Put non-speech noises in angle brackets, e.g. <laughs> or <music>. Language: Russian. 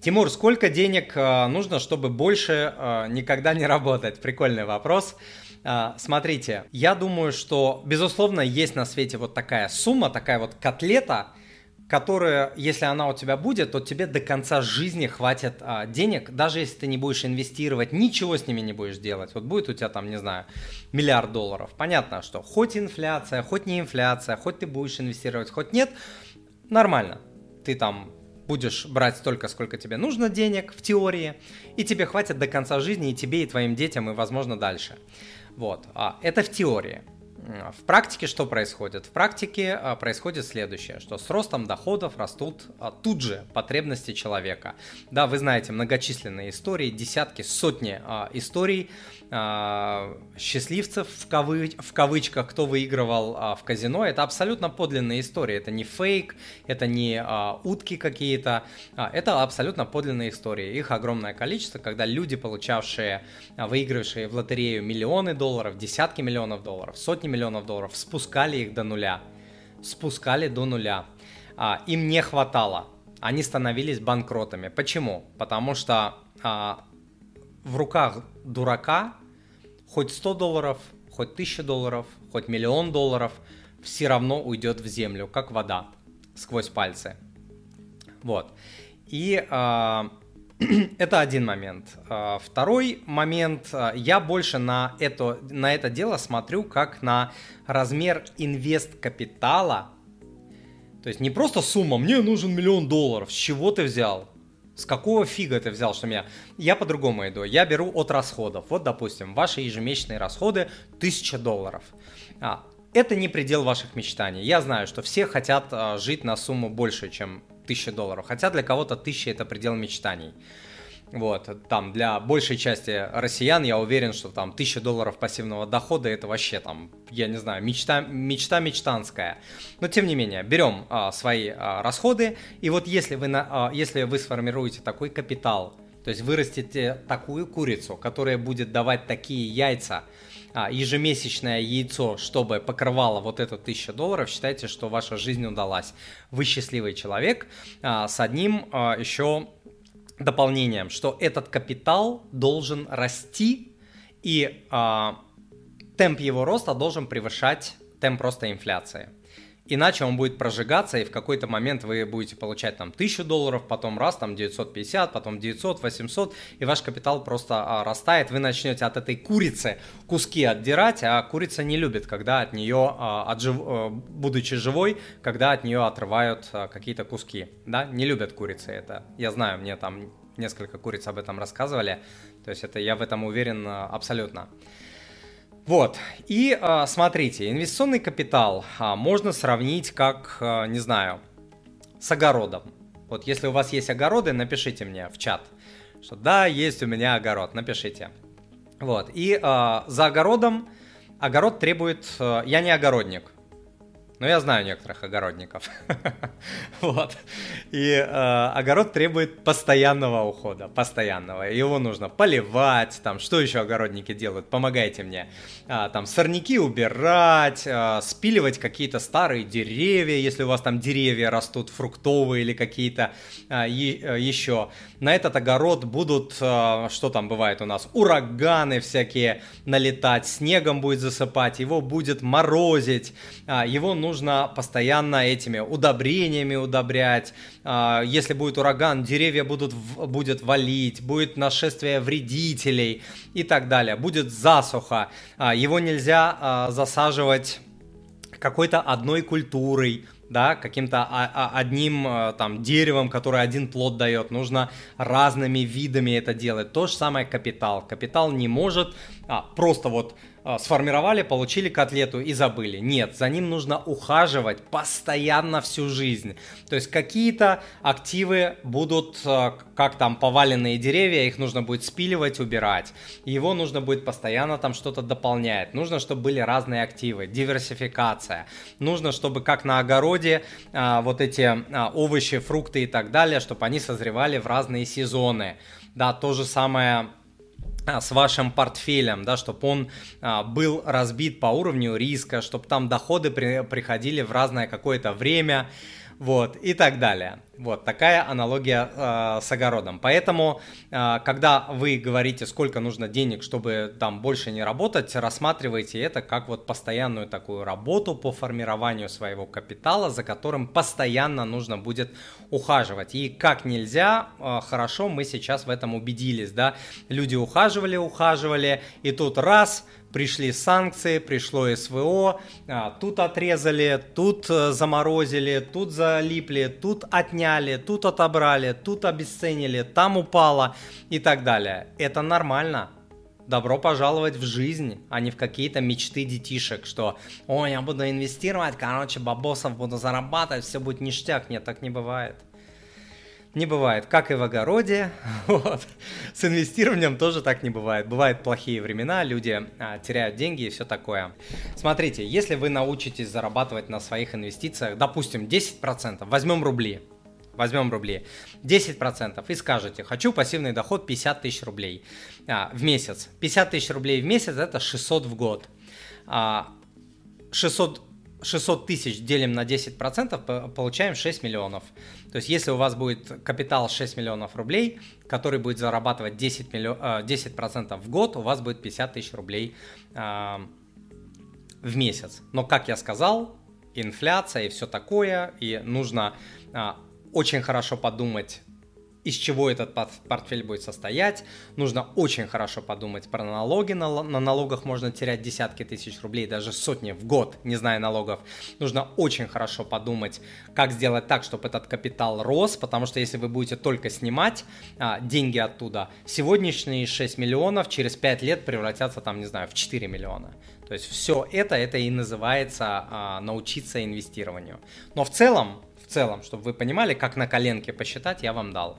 Тимур, сколько денег э, нужно, чтобы больше э, никогда не работать? Прикольный вопрос. Э, смотрите, я думаю, что, безусловно, есть на свете вот такая сумма, такая вот котлета, которая, если она у тебя будет, то тебе до конца жизни хватит а, денег, даже если ты не будешь инвестировать, ничего с ними не будешь делать. Вот будет у тебя там, не знаю, миллиард долларов. Понятно, что хоть инфляция, хоть не инфляция, хоть ты будешь инвестировать, хоть нет, нормально. Ты там будешь брать столько, сколько тебе нужно денег в теории, и тебе хватит до конца жизни и тебе, и твоим детям, и, возможно, дальше. Вот, а, это в теории. В практике что происходит? В практике а, происходит следующее, что с ростом доходов растут а, тут же потребности человека. Да, вы знаете многочисленные истории, десятки, сотни а, историй счастливцев в, кавы... в кавычках, кто выигрывал в казино. Это абсолютно подлинная история. Это не фейк, это не утки какие-то. это абсолютно подлинная история. Их огромное количество, когда люди, получавшие, выигравшие в лотерею миллионы долларов, десятки миллионов долларов, сотни миллионов долларов, спускали их до нуля. Спускали до нуля. А, им не хватало. Они становились банкротами. Почему? Потому что а, в руках дурака хоть 100 долларов, хоть 1000 долларов, хоть миллион долларов все равно уйдет в землю, как вода, сквозь пальцы. Вот. И а, <clears throat> Это один момент. А, второй момент. А, я больше на это, на это дело смотрю как на размер инвест-капитала. То есть не просто сумма, мне нужен миллион долларов. С чего ты взял? С какого фига ты взял, что меня... Я по-другому иду. Я беру от расходов. Вот, допустим, ваши ежемесячные расходы 1000 долларов. А, это не предел ваших мечтаний. Я знаю, что все хотят жить на сумму больше, чем 1000 долларов. Хотя для кого-то 1000 это предел мечтаний. Вот, там для большей части россиян я уверен, что там 1000 долларов пассивного дохода это вообще там, я не знаю, мечта, мечта мечтанская. Но тем не менее, берем а, свои а, расходы, и вот если вы, на, а, если вы сформируете такой капитал, то есть вырастите такую курицу, которая будет давать такие яйца, а, ежемесячное яйцо, чтобы покрывало вот эту тысячу долларов, считайте, что ваша жизнь удалась. Вы счастливый человек а, с одним а, еще дополнением, что этот капитал должен расти и темп его роста должен превышать темп роста инфляции. Иначе он будет прожигаться, и в какой-то момент вы будете получать там 1000 долларов, потом раз, там 950, потом 900, 800, и ваш капитал просто а, растает. Вы начнете от этой курицы куски отдирать, а курица не любит, когда от нее, а. А, будучи живой, когда от нее отрывают а, какие-то куски. Да, не любят курицы это. Я знаю, мне там несколько куриц об этом рассказывали. То есть это я в этом уверен а, абсолютно. Вот, и э, смотрите, инвестиционный капитал э, можно сравнить как, э, не знаю, с огородом. Вот если у вас есть огороды, напишите мне в чат, что да, есть у меня огород, напишите. Вот, и за огородом, огород требует, э, я не огородник, но я знаю некоторых огородников. <laughs> вот. И э, огород требует постоянного ухода, постоянного. Его нужно поливать, там, что еще огородники делают? Помогайте мне. А, там, сорняки убирать, а, спиливать какие-то старые деревья, если у вас там деревья растут фруктовые или какие-то а, е- э, еще. На этот огород будут, а, что там бывает у нас, ураганы всякие налетать, снегом будет засыпать, его будет морозить, а, его нужно нужно постоянно этими удобрениями удобрять. А, если будет ураган, деревья будут, будет валить, будет нашествие вредителей и так далее. Будет засуха. А, его нельзя а, засаживать какой-то одной культурой, да, каким-то одним там деревом, которое один плод дает. Нужно разными видами это делать. То же самое капитал. Капитал не может а, просто вот а, сформировали, получили котлету и забыли. Нет, за ним нужно ухаживать постоянно всю жизнь. То есть какие-то активы будут, а, как там поваленные деревья, их нужно будет спиливать, убирать. Его нужно будет постоянно там что-то дополнять. Нужно, чтобы были разные активы, диверсификация. Нужно, чтобы как на огороде а, вот эти овощи, фрукты и так далее, чтобы они созревали в разные сезоны. Да, то же самое а, с вашим портфелем, да, чтобы он а, был разбит по уровню риска, чтобы там доходы при, приходили в разное какое-то время, вот, и так далее. Вот такая аналогия э, с огородом. Поэтому, э, когда вы говорите, сколько нужно денег, чтобы там больше не работать, рассматривайте это как вот постоянную такую работу по формированию своего капитала, за которым постоянно нужно будет ухаживать. И как нельзя э, хорошо мы сейчас в этом убедились, да, люди ухаживали, ухаживали, и тут раз пришли санкции, пришло СВО, тут отрезали, тут э, заморозили, тут залипли, тут отняли, тут отобрали, тут обесценили, там упало и так далее. Это нормально. Добро пожаловать в жизнь, а не в какие-то мечты детишек, что «Ой, я буду инвестировать, короче, бабосов буду зарабатывать, все будет ништяк». Нет, так не бывает не бывает, как и в огороде. <laughs> Вот. С инвестированием тоже так не бывает. Бывают плохие времена, люди а, теряют деньги и все такое. Смотрите, если вы научитесь зарабатывать на своих инвестициях, допустим, 10%, возьмем рубли, возьмем рубли, 10% и скажете, хочу пассивный доход 50 тысяч рублей а, в месяц. 50 тысяч рублей в месяц это 600 в год. А, 600 600 тысяч делим на 10%, получаем 6 миллионов. То есть если у вас будет капитал 6 миллионов рублей, который будет зарабатывать 10%, миллион, 10% в год, у вас будет 50 тысяч рублей э, в месяц. Но, как я сказал, инфляция и все такое, и нужно э, очень хорошо подумать из чего этот портфель будет состоять. Нужно очень хорошо подумать про налоги. На, на налогах можно терять десятки тысяч рублей, даже сотни в год, не зная налогов. Нужно очень хорошо подумать, как сделать так, чтобы этот капитал рос, потому что если вы будете только снимать а, деньги оттуда, сегодняшние 6 миллионов через 5 лет превратятся там, не знаю, в 4 миллиона. То есть все это, это и называется а, научиться инвестированию. Но в целом, в целом, чтобы вы понимали, как на коленке посчитать, я вам дал.